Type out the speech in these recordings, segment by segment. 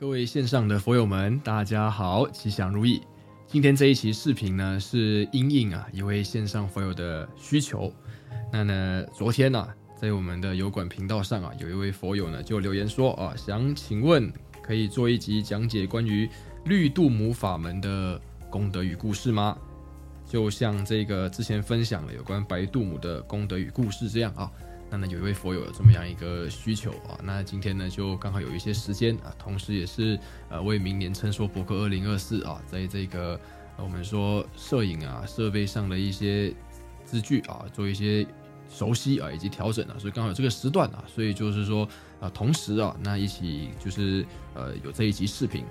各位线上的佛友们，大家好，吉祥如意。今天这一期视频呢，是因应啊一位线上佛友的需求。那呢，昨天呢，在我们的油管频道上啊，有一位佛友呢就留言说啊，想请问可以做一集讲解关于绿度母法门的功德与故事吗？就像这个之前分享了有关白度母的功德与故事这样啊。那呢，有一位佛友有这么样一个需求啊，那今天呢就刚好有一些时间啊，同时也是呃为明年称说博客二零二四啊，在这个我们说摄影啊设备上的一些资具啊做一些熟悉啊以及调整啊，所以刚好这个时段啊，所以就是说啊同时啊那一起就是呃有这一集视频，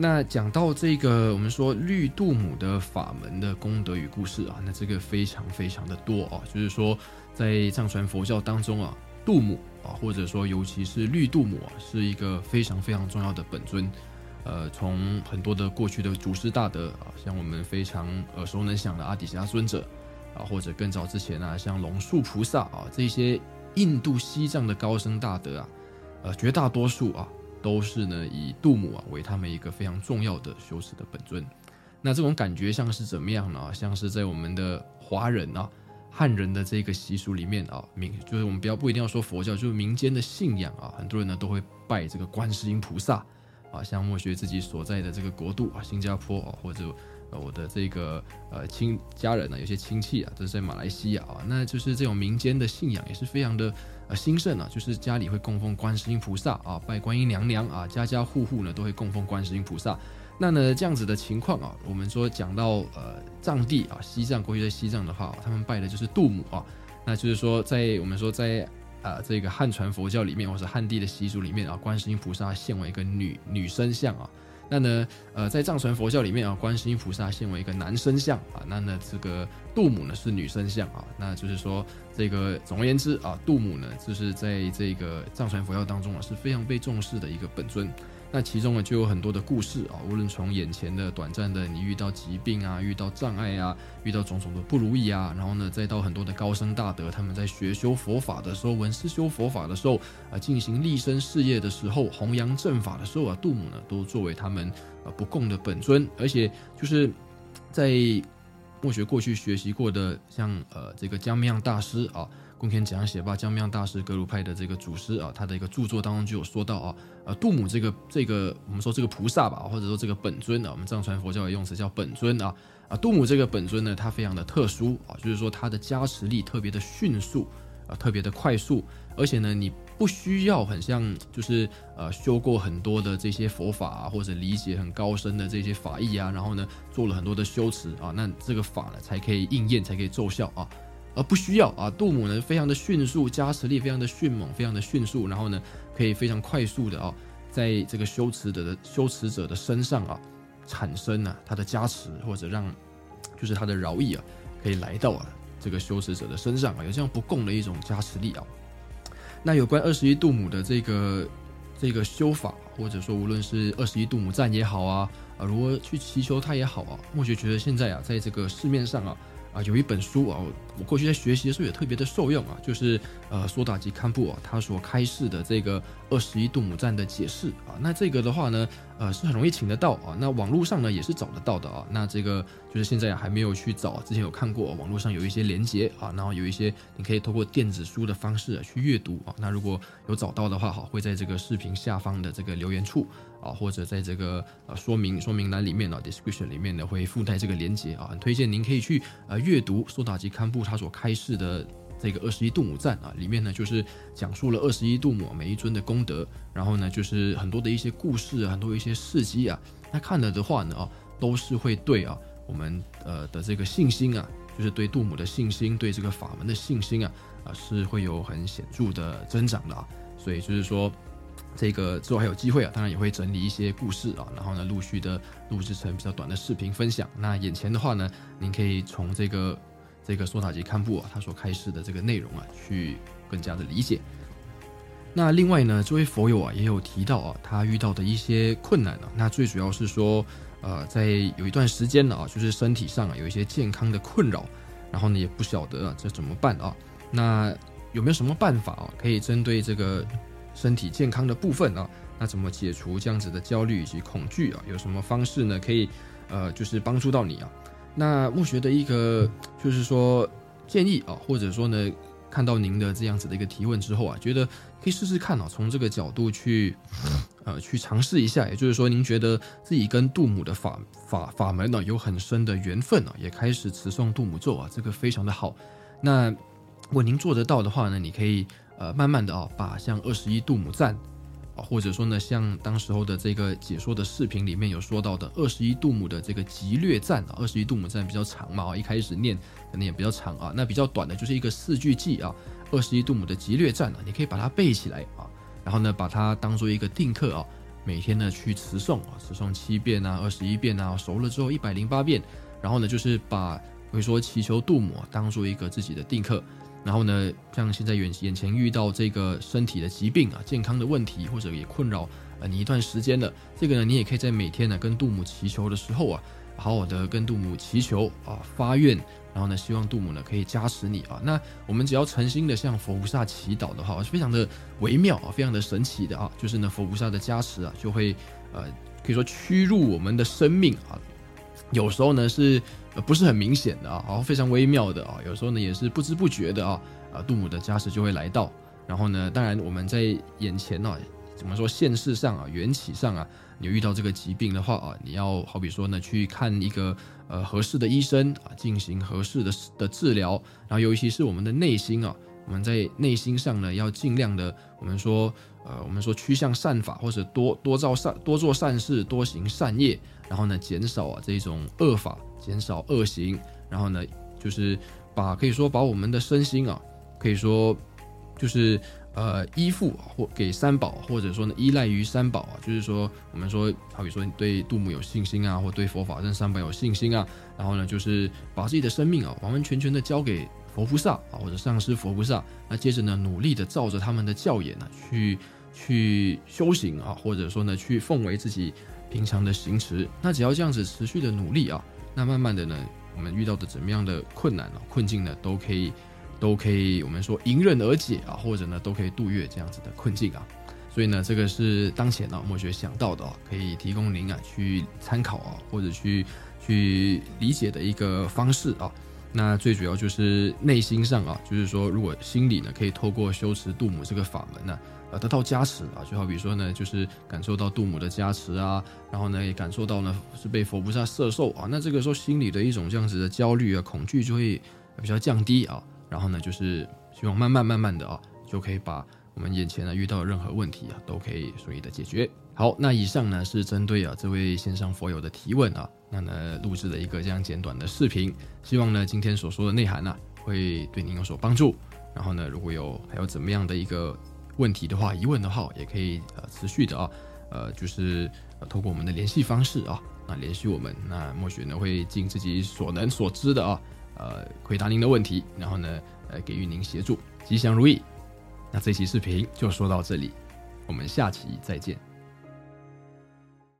那讲到这个我们说绿度母的法门的功德与故事啊，那这个非常非常的多啊，就是说。在藏传佛教当中啊，度母啊，或者说尤其是绿度母啊，是一个非常非常重要的本尊。呃，从很多的过去的祖师大德啊，像我们非常耳熟能详的阿底峡尊者啊，或者更早之前啊，像龙树菩萨啊，这些印度西藏的高僧大德啊，呃，绝大多数啊，都是呢以杜母啊为他们一个非常重要的修持的本尊。那这种感觉像是怎么样呢？像是在我们的华人啊。汉人的这个习俗里面啊，民就是我们不要不一定要说佛教，就是民间的信仰啊，很多人呢都会拜这个观世音菩萨啊，像莫学自己所在的这个国度啊，新加坡啊，或者我的这个呃亲家人呢，有些亲戚啊，都是在马来西亚啊，那就是这种民间的信仰也是非常的呃兴盛啊，就是家里会供奉观世音菩萨啊，拜观音娘娘啊，家家户户呢都会供奉观世音菩萨。那呢，这样子的情况啊，我们说讲到呃藏地啊，西藏过去在西藏的话，他们拜的就是度母啊，那就是说在我们说在啊这个汉传佛教里面，或者汉地的习俗里面啊，观世音菩萨现为一个女女生像啊，那呢呃在藏传佛教里面啊，观世音菩萨现为一个男生像啊，那呢这个度母呢是女生像啊，那就是说这个总而言之啊，度母呢就是在这个藏传佛教当中啊是非常被重视的一个本尊。那其中呢，就有很多的故事啊，无论从眼前的短暂的你遇到疾病啊，遇到障碍啊，遇到种种的不如意啊，然后呢，再到很多的高僧大德，他们在学修佛法的时候，闻思修佛法的时候，啊，进行立身事业的时候，弘扬正法的时候啊，度母呢，都作为他们呃不共的本尊，而且就是在墨学过去学习过的，像呃这个江明样大师啊。宫田讲写吧，江妙大师格鲁派的这个祖师啊，他的一个著作当中就有说到啊，呃，杜母这个这个我们说这个菩萨吧，或者说这个本尊啊，我们藏传佛教的用词叫本尊啊，啊，杜母这个本尊呢，它非常的特殊啊，就是说它的加持力特别的迅速啊，特别的快速，而且呢，你不需要很像就是呃修过很多的这些佛法啊，或者理解很高深的这些法义啊，然后呢做了很多的修持啊，那这个法呢才可以应验，才可以奏效啊。不需要啊，杜母呢非常的迅速，加持力非常的迅猛，非常的迅速，然后呢可以非常快速的啊，在这个修持者的修持者的身上啊产生啊他的加持，或者让就是他的饶益啊可以来到啊这个修持者的身上啊，有这样不共的一种加持力啊。那有关二十一度母的这个这个修法，或者说无论是二十一度母赞也好啊，啊如何去祈求它也好啊，莫学觉得现在啊在这个市面上啊。啊，有一本书啊，我过去在学习的时候也特别的受用啊，就是呃苏达吉堪布啊他所开示的这个二十一度母赞的解释啊，那这个的话呢，呃是很容易请得到啊，那网络上呢也是找得到的啊，那这个就是现在还没有去找，之前有看过网络上有一些连接啊，然后有一些你可以通过电子书的方式去阅读啊，那如果有找到的话，哈会在这个视频下方的这个留言处。啊，或者在这个呃说明说明栏里面呢，description 里面呢会附带这个连接啊，很推荐您可以去呃阅读苏打吉堪布他所开示的这个二十一度母赞啊，里面呢就是讲述了二十一度母每一尊的功德，然后呢就是很多的一些故事，很多一些事迹啊，那看了的话呢啊，都是会对啊我们呃的这个信心啊，就是对度母的信心，对这个法门的信心啊啊是会有很显著的增长的啊，所以就是说。这个之后还有机会啊，当然也会整理一些故事啊，然后呢，陆续的录制成比较短的视频分享。那眼前的话呢，您可以从这个这个索塔吉堪布啊，他所开示的这个内容啊，去更加的理解。那另外呢，这位佛友啊，也有提到啊，他遇到的一些困难啊，那最主要是说，呃，在有一段时间了啊，就是身体上啊有一些健康的困扰，然后呢，也不晓得啊这怎么办啊？那有没有什么办法啊，可以针对这个？身体健康的部分啊，那怎么解除这样子的焦虑以及恐惧啊？有什么方式呢？可以呃，就是帮助到你啊？那木学的一个就是说建议啊，或者说呢，看到您的这样子的一个提问之后啊，觉得可以试试看啊，从这个角度去呃去尝试一下。也就是说，您觉得自己跟杜母的法法法门呢有很深的缘分啊，也开始持诵杜母咒啊，这个非常的好。那如果您做得到的话呢，你可以呃慢慢的啊，把像二十一杜母赞。或者说呢，像当时候的这个解说的视频里面有说到的二十一度母的这个极略赞啊，二十一度母赞比较长嘛，一开始念可能也比较长啊，那比较短的就是一个四句偈啊，二十一度母的极略赞啊，你可以把它背起来啊，然后呢把它当做一个定课啊，每天呢去持诵啊，持诵七遍啊，二十一遍啊，熟了之后一百零八遍，然后呢就是把比如说祈求度母当做一个自己的定课。然后呢，像现在眼眼前遇到这个身体的疾病啊，健康的问题，或者也困扰呃你一段时间了，这个呢，你也可以在每天呢跟杜母祈求的时候啊，好好的跟杜母祈求啊，发愿，然后呢，希望杜母呢可以加持你啊。那我们只要诚心的向佛菩萨祈祷的话，是非常的微妙啊，非常的神奇的啊，就是呢佛菩萨的加持啊，就会呃可以说驱入我们的生命啊。有时候呢是不是很明显的啊，然后非常微妙的啊，有时候呢也是不知不觉的啊，啊杜母的加持就会来到。然后呢，当然我们在眼前呢，怎么说现世上啊，缘起上啊，你遇到这个疾病的话啊，你要好比说呢，去看一个呃合适的医生啊，进行合适的的治疗。然后尤其是我们的内心啊，我们在内心上呢，要尽量的我们说呃我们说趋向善法，或者多多造善多做善事，多行善业。然后呢，减少啊这种恶法，减少恶行，然后呢，就是把可以说把我们的身心啊，可以说就是呃依附或给三宝，或者说呢依赖于三宝啊，就是说我们说好比说你对杜母有信心啊，或对佛法跟三宝有信心啊，然后呢就是把自己的生命啊完完全全的交给佛菩萨啊，或者上师佛菩萨，那接着呢努力的照着他们的教言呢去去修行啊，或者说呢去奉为自己。平常的行持，那只要这样子持续的努力啊，那慢慢的呢，我们遇到的怎么样的困难啊、困境呢，都可以，都可以，我们说迎刃而解啊，或者呢，都可以度越这样子的困境啊。所以呢，这个是当前呢，墨学想到的啊，可以提供您啊去参考啊，或者去去理解的一个方式啊。那最主要就是内心上啊，就是说，如果心里呢，可以透过修持度母这个法门呢。呃，得到加持啊，就好比说呢，就是感受到杜母的加持啊，然后呢，也感受到呢是被佛菩萨摄受啊，那这个时候心里的一种这样子的焦虑啊、恐惧就会比较降低啊，然后呢，就是希望慢慢慢慢的啊，就可以把我们眼前呢遇到任何问题啊，都可以顺利的解决。好，那以上呢是针对啊这位线上佛友的提问啊，那呢录制了一个这样简短的视频，希望呢今天所说的内涵呢会对您有所帮助。然后呢，如果有还有怎么样的一个。问题的话，疑问的话，也可以呃持续的啊，呃就是呃通过我们的联系方式啊，那联系我们，那墨雪呢会尽自己所能所知的啊，呃回答您的问题，然后呢呃给予您协助，吉祥如意。那这期视频就说到这里，我们下期再见。